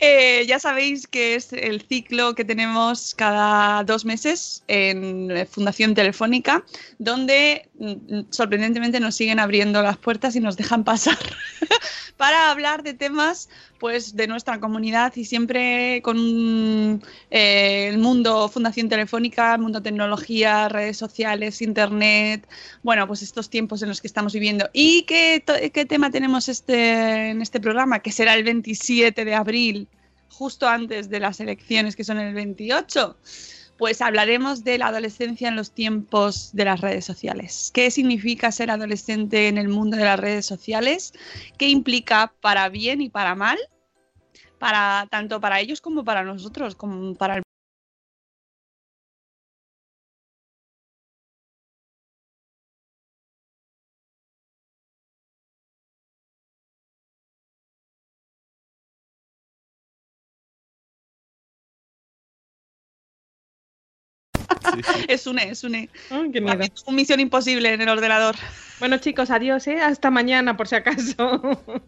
Eh, ya sabéis que es el ciclo que tenemos cada dos meses en Fundación Telefónica, donde mm, sorprendentemente nos siguen abriendo las puertas y nos dejan pasar para hablar de temas pues de nuestra comunidad y siempre con eh, el mundo Fundación Telefónica, el mundo tecnología, redes sociales, internet, bueno, pues estos tiempos en los que estamos viviendo. ¿Y qué, qué tema tenemos este, en este programa? Que será el 27 de abril, justo antes de las elecciones que son el 28. Pues hablaremos de la adolescencia en los tiempos de las redes sociales. ¿Qué significa ser adolescente en el mundo de las redes sociales? ¿Qué implica para bien y para mal? Para, tanto para ellos como para nosotros, como para el Es une, es une. qué miedo. Un misión imposible en el ordenador. Bueno, chicos, adiós, ¿eh? Hasta mañana, por si acaso.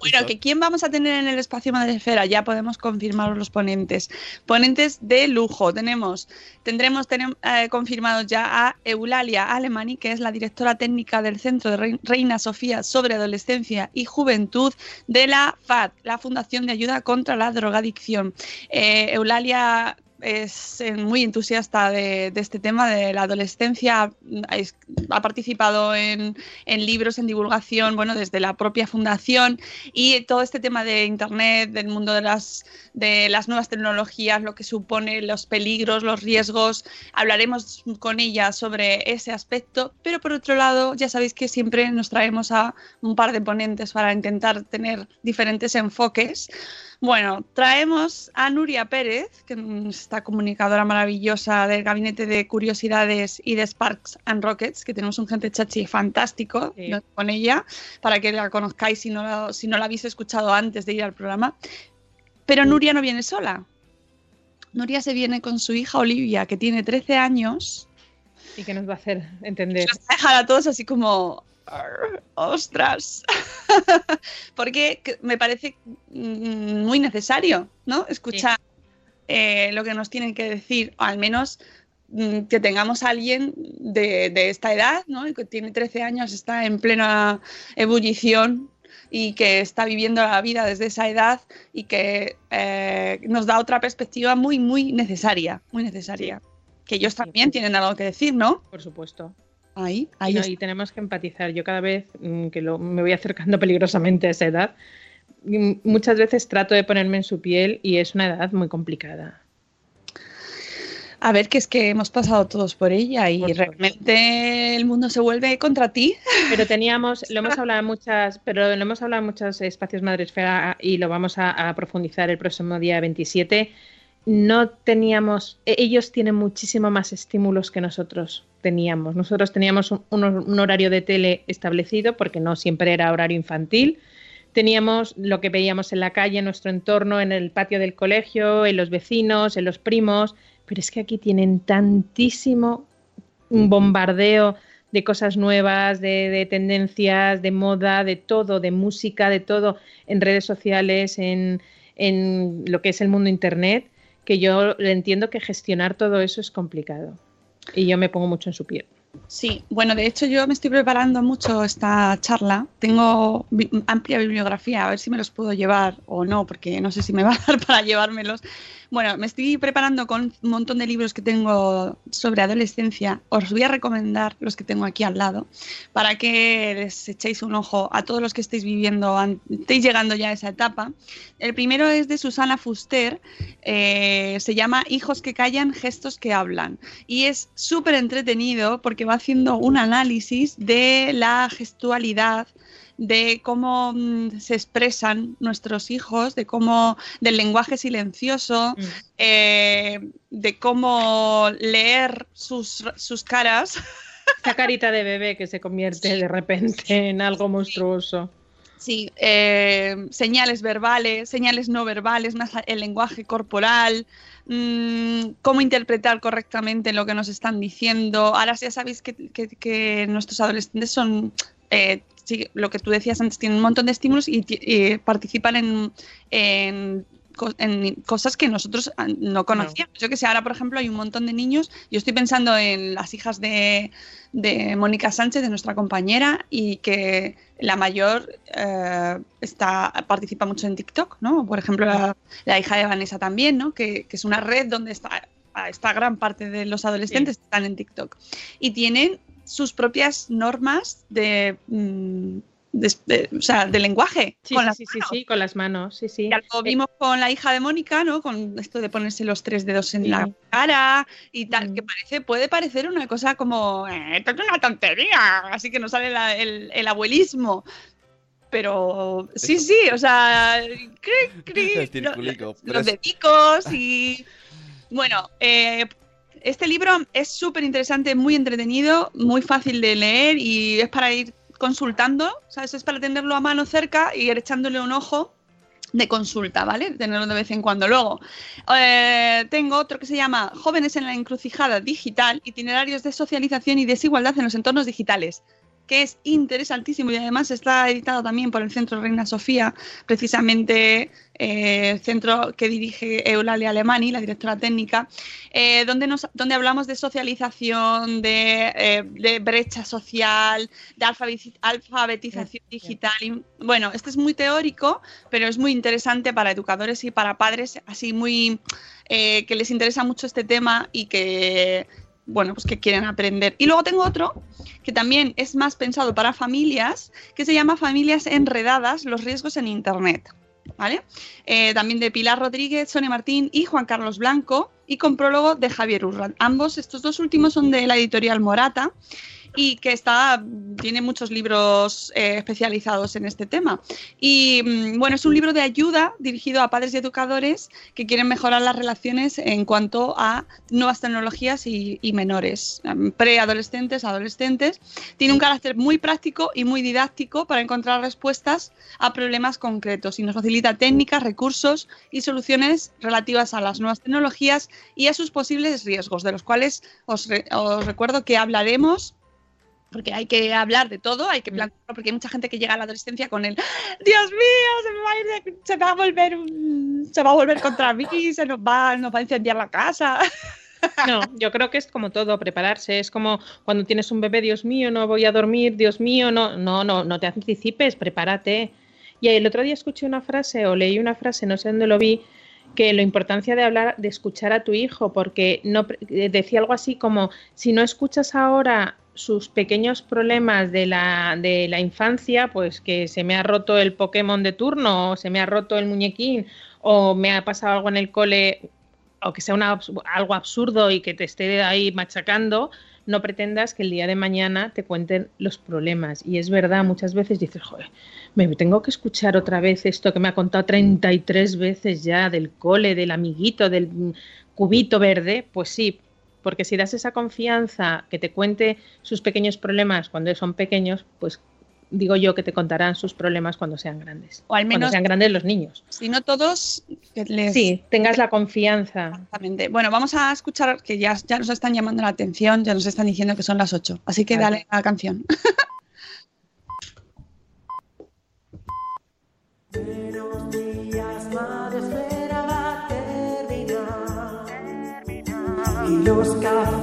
Bueno, que quién vamos a tener en el espacio Madresfera, ya podemos confirmar los ponentes. Ponentes de lujo. Tenemos, tendremos tenem- eh, confirmados ya a Eulalia Alemani, que es la directora técnica del Centro de Rei- Reina Sofía sobre Adolescencia y Juventud de la FAD, la Fundación de Ayuda contra la Drogadicción. Eh, Eulalia es eh, muy entusiasta de, de este tema de la adolescencia, es- ha participado en, en libros, en divulgación, bueno, desde la propia fundación. Y todo este tema de Internet, del mundo de las, de las nuevas tecnologías, lo que supone los peligros, los riesgos, hablaremos con ella sobre ese aspecto, pero por otro lado, ya sabéis que siempre nos traemos a un par de ponentes para intentar tener diferentes enfoques. Bueno, traemos a Nuria Pérez, que es esta comunicadora maravillosa del Gabinete de Curiosidades y de Sparks and Rockets, que tenemos un gente chachi fantástico con ella, para que la conozcáis si no, la, si no la habéis escuchado antes de ir al programa. Pero Nuria no viene sola. Nuria se viene con su hija Olivia, que tiene 13 años. ¿Y qué nos va a hacer entender? Nos va a dejar a todos así como... "Arr, ¡Ostras! Porque que- me parece mm, muy necesario, ¿no? Escuchar eh, lo que nos tienen que decir, o al menos mm, que tengamos a alguien de, de esta edad, ¿no? Y que tiene 13 años, está en plena ebullición y que está viviendo la vida desde esa edad y que eh, nos da otra perspectiva muy, muy necesaria, muy necesaria. Que ellos también tienen algo que decir, ¿no? Por supuesto. Ahí, ahí no, y tenemos que empatizar. Yo cada vez mm, que lo- me voy acercando peligrosamente a esa edad, mm, muchas veces trato de ponerme en su piel y es una edad muy complicada. A ver, que es que hemos pasado todos por ella y Por realmente el mundo se vuelve contra ti. Pero teníamos, lo hemos hablado en muchas, pero lo hemos hablado en muchos espacios Madresfera y lo vamos a, a profundizar el próximo día 27. No teníamos, e- ellos tienen muchísimo más estímulos que nosotros teníamos. Nosotros teníamos un, un hor- un horario de tele establecido porque no siempre era horario infantil. Teníamos lo que veíamos en la calle, en nuestro entorno, en el patio del colegio, en los vecinos, en los primos. Pero es que aquí tienen tantísimo un bombardeo de cosas nuevas, de, de tendencias, de moda, de todo, de música, de todo, en redes sociales, en, en lo que es el mundo Internet, que yo entiendo que gestionar todo eso es complicado. Y yo me pongo mucho en su piel. Sí, bueno, de hecho yo me estoy preparando mucho esta charla. Tengo amplia bibliografía, a ver si me los puedo llevar o no, porque no sé si me va a dar para llevármelos. Bueno, me estoy preparando con un montón de libros que tengo sobre adolescencia. Os voy a recomendar los que tengo aquí al lado para que les echéis un ojo a todos los que estéis viviendo, estéis llegando ya a esa etapa. El primero es de Susana Fuster, eh, se llama Hijos que callan, gestos que hablan. Y es súper entretenido porque va haciendo un análisis de la gestualidad, de cómo mm, se expresan nuestros hijos, de cómo del lenguaje silencioso, eh, de cómo leer sus, sus caras. Esa carita de bebé que se convierte de repente en algo monstruoso. Sí, eh, señales verbales, señales no verbales, más el lenguaje corporal, mm, cómo interpretar correctamente lo que nos están diciendo. Ahora ya sabéis que, que- que nuestros adolescentes son, eh, sí, lo que tú decías antes, tienen un montón de estímulos y, ti- y participan en, en co- en cosas que nosotros ah, no conocíamos. Yo que sé, ahora por ejemplo hay un montón de niños, yo estoy pensando en las hijas de, de Mónica Sánchez, de nuestra compañera, y que la mayor eh, está, participa mucho en TikTok, ¿no? Por ejemplo, la, la hija de Vanessa también, ¿no? Que, que es una red donde está, está gran parte de los adolescentes están en TikTok. Y tienen sus propias normas de... mm, de- de- o sea, de lenguaje. Sí, con sí, las sí, sí, sí, con las manos, sí, sí. ya lo vimos con la hija de Mónica, ¿no? Con esto de ponerse los tres dedos en la cara y tal, que parece, puede parecer una cosa como, "Eh, esto es una tontería, así que no sale la- el, el abuelismo. Pero sí, sí, o sea, cri, cri, los es- dedicos y... Bueno, eh, este libro es súper interesante, muy entretenido, muy fácil de leer y es para ir consultando, ¿sabes? Es para tenerlo a mano cerca y ir echándole un ojo de consulta, ¿vale? Tenerlo de vez en cuando. Luego, eh, tengo otro que se llama Jóvenes en la encrucijada digital, itinerarios de socialización y desigualdad en los entornos digitales que es interesantísimo y además está editado también por el Centro Reina Sofía, precisamente eh, centro que dirige Eulalia Alemani, la directora técnica, eh, donde, nos, donde hablamos de socialización, de, eh, de brecha social, de alfabeti- alfabetización digital. y, bueno, este es muy teórico, pero es muy interesante para educadores y para padres, así muy que les interesa mucho este tema y que bueno, pues que quieren aprender. Y luego tengo otro que también es más pensado para familias, que se llama Familias Enredadas, los riesgos en Internet. ¿Vale? Eh, también de Pilar Rodríguez, Sonia Martín y Juan Carlos Blanco, y con prólogo de Javier Urran. Ambos, estos dos últimos son de la editorial Morata y que está, tiene muchos libros eh, especializados en este tema. Y mm, bueno, es un libro de ayuda dirigido a padres y educadores que quieren mejorar las relaciones en cuanto a nuevas tecnologías y, y menores, em, preadolescentes, adolescentes. Tiene un carácter muy práctico y muy didáctico para encontrar respuestas a problemas concretos y nos facilita técnicas, recursos y soluciones relativas a las nuevas tecnologías y a sus posibles riesgos, de los cuales os, re- os recuerdo que hablaremos porque hay que hablar de todo, hay que plantearlo, porque hay mucha gente que llega a la adolescencia con el Dios mío, se me va a, ir de- se va a volver se va a volver contra mí, se nos va, nos va a incendiar la casa. No, yo creo que es como todo, prepararse. Es como cuando tienes un bebé, Dios mío, no voy a dormir, Dios mío, no, no, no, no te anticipes, prepárate. Y el otro día escuché una frase o leí una frase, no sé dónde lo vi, que la importancia de hablar, de escuchar a tu hijo, porque no eh, decía algo así como si no escuchas ahora sus pequeños problemas de la, de la infancia, pues que se me ha roto el Pokémon de turno, o se me ha roto el muñequín, o me ha pasado algo en el cole, o que sea una algo absurdo y que te esté ahí machacando, no pretendas que el día de mañana te cuenten los problemas. Y es verdad, muchas veces dices, joder, me tengo que escuchar otra vez esto que me ha contado 33 veces ya del cole, del amiguito, del cubito verde. Pues sí, porque si das esa confianza que te cuente sus pequeños problemas cuando son pequeños, pues digo yo que te contarán sus problemas cuando sean grandes. O al Cuando menos- sean grandes los niños. Si no todos, que les... Sí, tengas la confianza. Exactamente. Bueno, vamos a escuchar que ya, ya nos están llamando la atención, ya nos están diciendo que son las 8. Así que dale a la canción. Y los cafés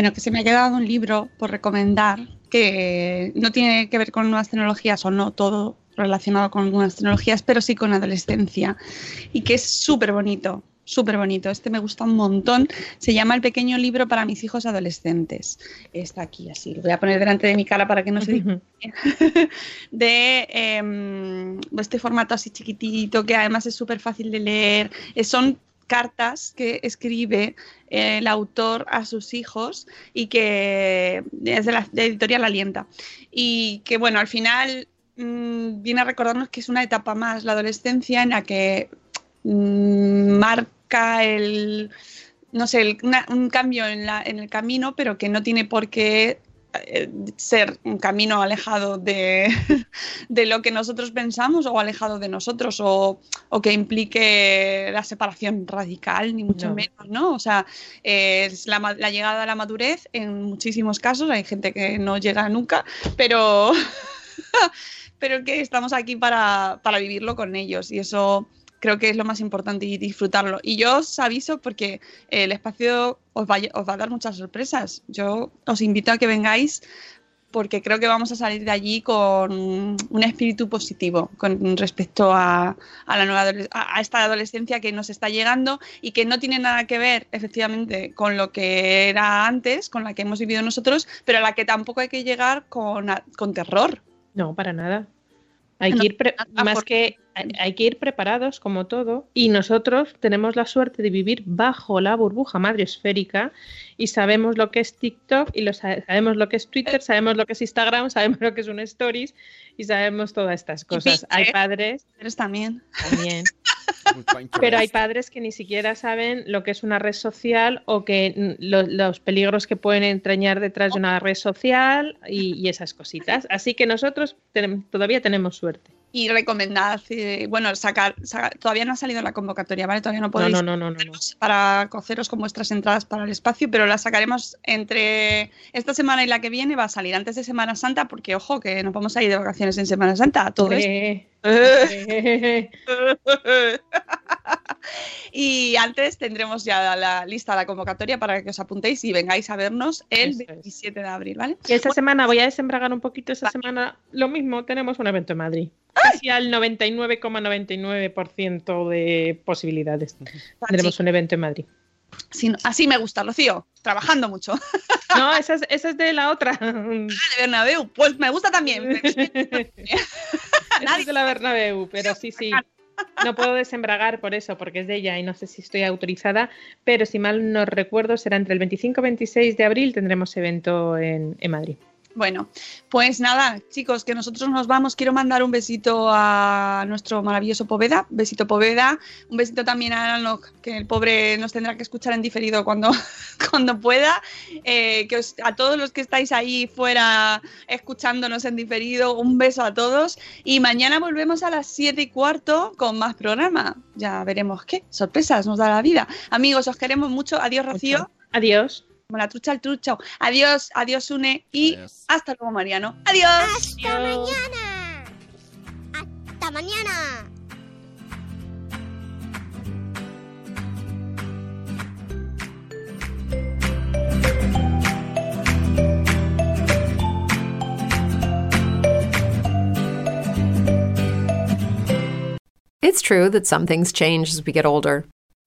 Bueno, que se me ha quedado un libro por recomendar que no tiene que ver con nuevas tecnologías o no todo relacionado con algunas tecnologías, pero sí con adolescencia y que es súper bonito, súper bonito. Este me gusta un montón. Se llama El pequeño libro para mis hijos adolescentes. Está aquí así, lo voy a poner delante de mi cara para que no se diga. de em, este formato así chiquitito que además es súper fácil de leer. Eh, son cartas que escribe eh, el autor a sus hijos y que es de la de editorial Alienta. Y que bueno, al final mm, viene a recordarnos que es una etapa más, la adolescencia, en la que mm, marca el, no sé, un cambio en, la- en el camino, pero que no tiene por qué ser un camino alejado de, de lo que nosotros pensamos o alejado de nosotros o, o que implique la separación radical, ni mucho No. menos, ¿no? O sea, eh, es la, la llegada a la madurez en muchísimos casos, hay gente que no llega nunca, pero, pero que estamos aquí para, para vivirlo con ellos y eso creo que es lo más importante y disfrutarlo. Y yo os aviso porque el espacio os va, os va a dar muchas sorpresas. Yo os invito a que vengáis porque creo que vamos a salir de allí con un espíritu positivo con respecto a, a la nueva a, esta adolescencia que nos está llegando y que no tiene nada que ver efectivamente con lo que era antes, con la que hemos vivido nosotros, pero a la que tampoco hay que llegar con, con terror. No, para nada. Hay que ir más que hay, hay que ir preparados como todo y nosotros tenemos la suerte de vivir bajo la burbuja madriosférica y sabemos lo que es TikTok y lo sa- sabemos lo que es Twitter, sabemos lo que es Instagram, sabemos lo que es un stories y sabemos todas estas cosas. Hay Pinterest. padres Eres también. también, pero hay padres que ni siquiera saben lo que es una red social o que mm, lo- los peligros que pueden entrañar detrás de una red social y, y esas cositas. Así que nosotros todavía tenemos suerte. Y recomendad, eh, bueno, sacar, sacar- todavía no ha salido la convocatoria, ¿vale? Todavía no podéis no, no, no, para coceros con vuestras entradas para el espacio, pero la sacaremos entre esta semana y la que viene, va a salir antes de Semana Santa, porque ojo, que nos vamos a ir de vacaciones en Semana Santa, todo esto. Eh, y antes tendremos ya la lista la convocatoria para que os apuntéis y vengáis a vernos el Eso es. 27 de abril, ¿vale? Y esta semana voy a desembragar un poquito. Esta semana lo mismo, tenemos un evento en Madrid. Casi al 99,99% de posibilidades. Tendremos un evento en Madrid. Sí, así me gusta, Rocío, trabajando mucho. No, esa es, esa es de la otra. de Bernabéu, pues me gusta también. Esa es de la Bernabéu, pero sí, sí. No puedo desembragar por eso, porque es de ella y no sé si estoy autorizada, pero si mal no recuerdo, será entre el 25 y 26 de abril tendremos evento en, en Madrid. Bueno, pues nada, chicos, que nosotros nos vamos. Quiero mandar un besito a nuestro maravilloso Poveda, besito Poveda, un besito también a Alanok, que el pobre nos tendrá que escuchar en diferido cuando, cuando pueda. Eh, que a todos los que estáis ahí fuera escuchándonos en diferido, un beso a todos. Y mañana volvemos a las 7 y cuarto con más programa. Ya veremos qué sorpresas nos da la vida. Amigos, os queremos mucho. Adiós, Rocío. Adiós. Como la trucha al trucho. Adiós, adiós, Une. Y hasta luego, Mariano. Adiós. Hasta mañana. Hasta mañana. It's true that some things change as we get older.